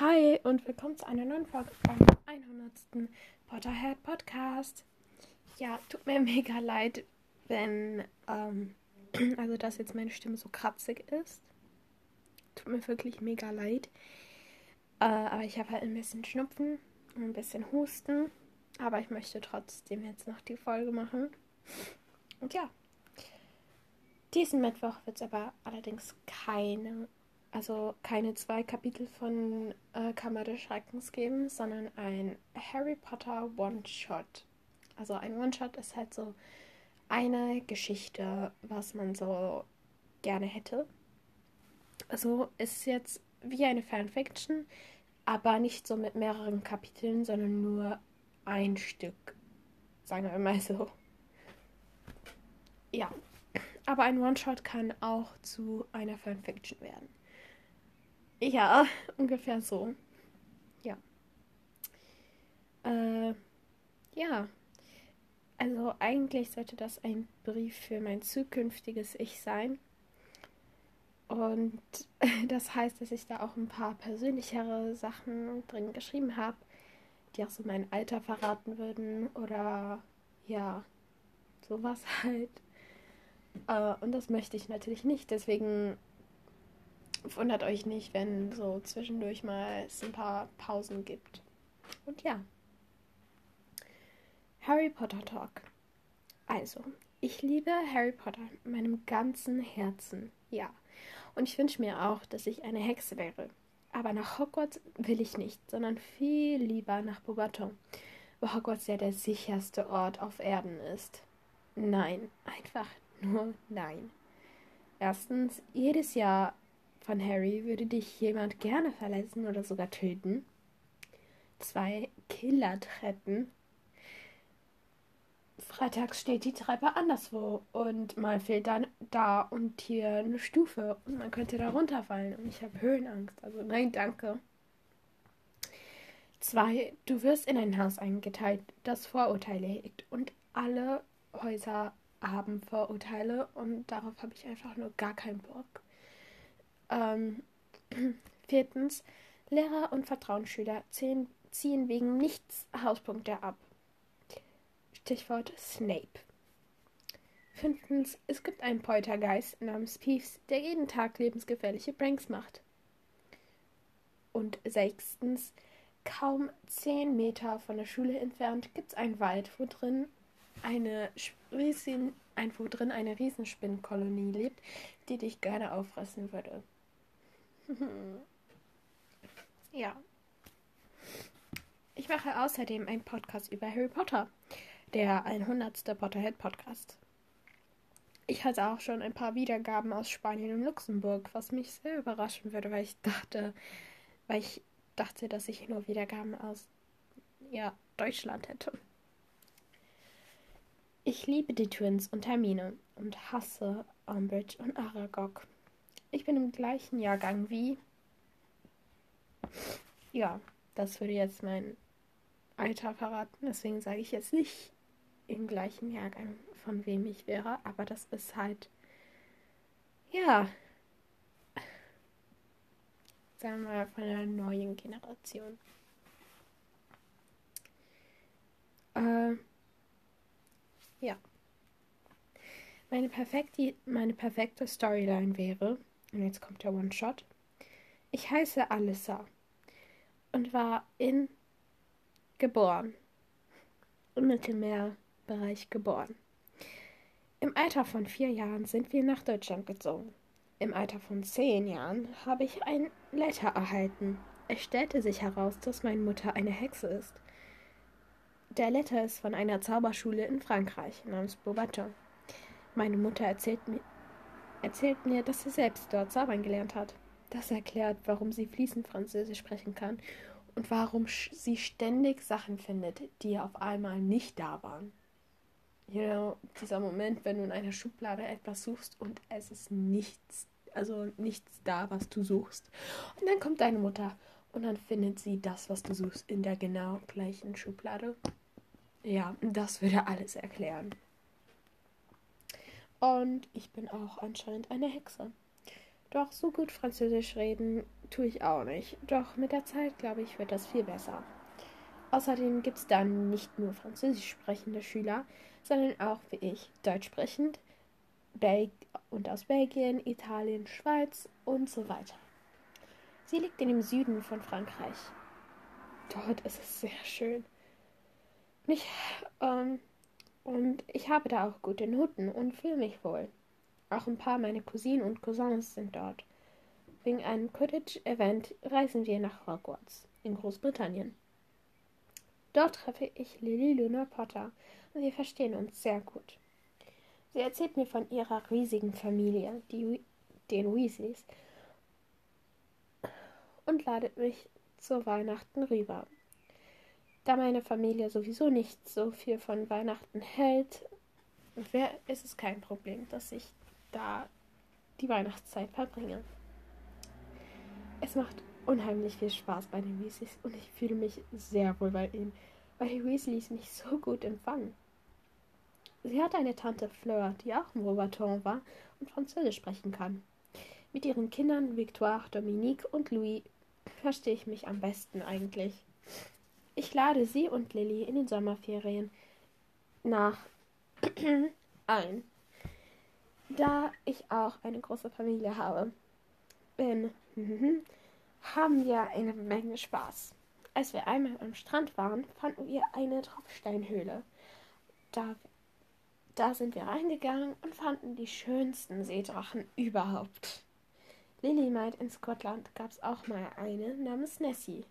Hi und willkommen zu einer neuen Folge vom 100. Potterhead Podcast. Ja, tut mir mega leid, wenn, ähm, also dass jetzt meine Stimme so kratzig ist. Tut mir wirklich mega leid. Äh, aber ich habe halt ein bisschen Schnupfen und ein bisschen Husten. Aber ich möchte trotzdem jetzt noch die Folge machen. Und ja, diesen Mittwoch wird es aber allerdings keine also keine zwei Kapitel von äh, Kammer des Schreckens geben, sondern ein Harry Potter One-Shot. Also ein One-Shot ist halt so eine Geschichte, was man so gerne hätte. Also ist jetzt wie eine Fanfiction, aber nicht so mit mehreren Kapiteln, sondern nur ein Stück. Sagen wir mal so. Ja. Aber ein One-Shot kann auch zu einer Fanfiction werden. Ja, ungefähr so. Ja. Äh, ja. Also eigentlich sollte das ein Brief für mein zukünftiges Ich sein. Und das heißt, dass ich da auch ein paar persönlichere Sachen drin geschrieben habe, die auch so mein Alter verraten würden oder ja, sowas halt. Äh, und das möchte ich natürlich nicht. Deswegen wundert euch nicht, wenn so zwischendurch mal es ein paar Pausen gibt. Und ja. Harry Potter Talk. Also, ich liebe Harry Potter mit meinem ganzen Herzen. Ja. Und ich wünsche mir auch, dass ich eine Hexe wäre. Aber nach Hogwarts will ich nicht, sondern viel lieber nach Beauxbaton, wo Hogwarts ja der sicherste Ort auf Erden ist. Nein, einfach nur nein. Erstens, jedes Jahr von Harry würde dich jemand gerne verletzen oder sogar töten. Zwei Killertreppen. Freitags steht die Treppe anderswo und mal fehlt dann da und hier eine Stufe und man könnte da runterfallen und ich habe Höhenangst. Also nein, danke. Zwei, du wirst in ein Haus eingeteilt, das Vorurteile hegt und alle Häuser haben Vorurteile und darauf habe ich einfach nur gar keinen Bock. Ähm, viertens, Lehrer und Vertrauensschüler ziehen, ziehen wegen nichts Hauspunkte ab. Stichwort Snape. Fünftens, es gibt einen Poltergeist namens Peeves, der jeden Tag lebensgefährliche Pranks macht. Und sechstens, kaum zehn Meter von der Schule entfernt gibt es einen Wald, wo drin eine Riesen, ein, wo drin eine Riesenspinnenkolonie lebt, die dich gerne auffressen würde. ja. Ich mache außerdem einen Podcast über Harry Potter, der 100. Potterhead Podcast. Ich hatte auch schon ein paar Wiedergaben aus Spanien und Luxemburg, was mich sehr überraschen würde, weil ich dachte, weil ich dachte, dass ich nur Wiedergaben aus ja, Deutschland hätte. Ich liebe die Twins und Hermine und hasse Umbridge und Aragog. Ich bin im gleichen Jahrgang wie. Ja, das würde jetzt mein Alter verraten. Deswegen sage ich jetzt nicht im gleichen Jahrgang, von wem ich wäre. Aber das ist halt. Ja. Sagen wir mal von einer neuen Generation. Äh, ja. Meine perfekte, meine perfekte Storyline wäre, und jetzt kommt der One-Shot. Ich heiße Alyssa und war in geboren. Im Mittelmeerbereich geboren. Im Alter von vier Jahren sind wir nach Deutschland gezogen. Im Alter von zehn Jahren habe ich ein Letter erhalten. Es stellte sich heraus, dass meine Mutter eine Hexe ist. Der Letter ist von einer Zauberschule in Frankreich namens Beaubaton. Meine Mutter erzählt mir, erzählt mir, dass sie selbst dort zaubern gelernt hat. Das erklärt, warum sie fließend Französisch sprechen kann und warum sie ständig Sachen findet, die auf einmal nicht da waren. You know, dieser Moment, wenn du in einer Schublade etwas suchst und es ist nichts, also nichts da, was du suchst. Und dann kommt deine Mutter und dann findet sie das, was du suchst, in der genau gleichen Schublade. Ja, das würde alles erklären. Und ich bin auch anscheinend eine Hexe. Doch so gut Französisch reden tue ich auch nicht. Doch mit der Zeit, glaube ich, wird das viel besser. Außerdem gibt es dann nicht nur französisch sprechende Schüler, sondern auch wie ich deutsch sprechend Bel und aus Belgien, Italien, Schweiz und so weiter. Sie liegt in dem Süden von Frankreich. Dort ist es sehr schön. Ich, ähm, und ich habe da auch gute Noten und fühle mich wohl. Auch ein paar meiner Cousinen und Cousins sind dort. Wegen einem Quidditch-Event reisen wir nach Hogwarts in Großbritannien. Dort treffe ich Lily Luna Potter und wir verstehen uns sehr gut. Sie erzählt mir von ihrer riesigen Familie, die, den Weasleys, und ladet mich zu Weihnachten rüber. Da meine Familie sowieso nicht so viel von Weihnachten hält, ist es kein Problem, dass ich da die Weihnachtszeit verbringe. Es macht unheimlich viel Spaß bei den Weasleys und ich fühle mich sehr wohl bei ihnen, weil die Weasleys mich so gut empfangen. Sie hat eine Tante Fleur, die auch im Robaton war und Französisch sprechen kann. Mit ihren Kindern Victoire, Dominique und Louis verstehe ich mich am besten eigentlich. Ich lade sie und Lilly in den Sommerferien nach ein, da ich auch eine große Familie habe. Bin, haben wir eine Menge Spaß. Als wir einmal am Strand waren, fanden wir eine Tropfsteinhöhle. Da, da sind wir reingegangen und fanden die schönsten Seedrachen überhaupt. Lilly meint, in Schottland gab es auch mal eine namens Nessie.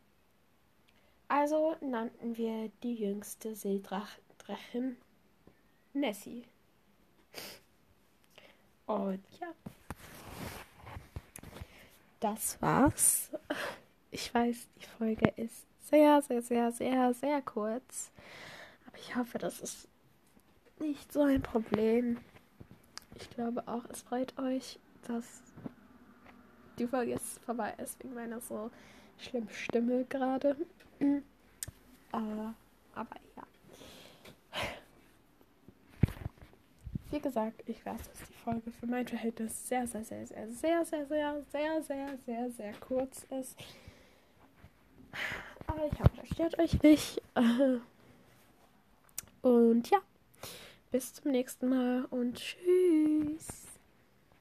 Also nannten wir die jüngste Seedrachin Nessie. Und ja, das war's. Ich weiß, die Folge ist sehr, sehr, sehr, sehr, sehr kurz. Aber ich hoffe, das ist nicht so ein Problem. Ich glaube auch, es freut euch, dass die Folge jetzt vorbei ist wegen meiner so schlimmen Stimme gerade. äh, aber ja. Wie gesagt, ich weiß, dass die Folge für mein Verhältnis sehr, sehr, sehr, sehr, sehr, sehr, sehr, sehr, sehr, sehr, sehr kurz ist. Aber ich hoffe, das stört euch nicht. Und ja, bis zum nächsten Mal und tschüss.